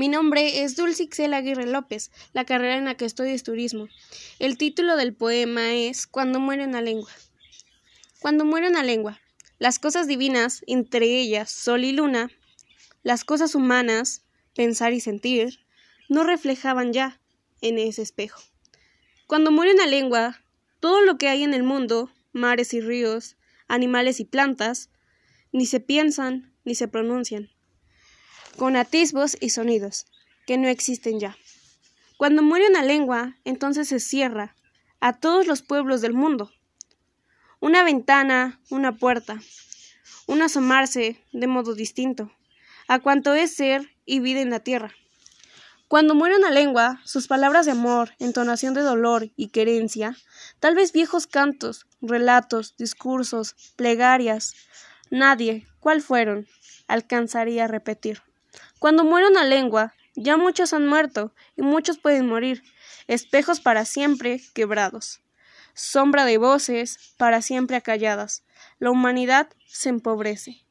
Mi nombre es Dulce Ixel Aguirre López. La carrera en la que estoy es turismo. El título del poema es Cuando muere una lengua. Cuando muere una lengua, las cosas divinas, entre ellas sol y luna, las cosas humanas, pensar y sentir, no reflejaban ya en ese espejo. Cuando muere una lengua, todo lo que hay en el mundo, mares y ríos, animales y plantas, ni se piensan ni se pronuncian con atisbos y sonidos, que no existen ya. Cuando muere una lengua, entonces se cierra a todos los pueblos del mundo. Una ventana, una puerta, un asomarse de modo distinto, a cuanto es ser y vida en la tierra. Cuando muere una lengua, sus palabras de amor, entonación de dolor y querencia, tal vez viejos cantos, relatos, discursos, plegarias, nadie, ¿cuál fueron?, alcanzaría a repetir. Cuando muere una lengua, ya muchos han muerto y muchos pueden morir, espejos para siempre quebrados, sombra de voces para siempre acalladas. La humanidad se empobrece.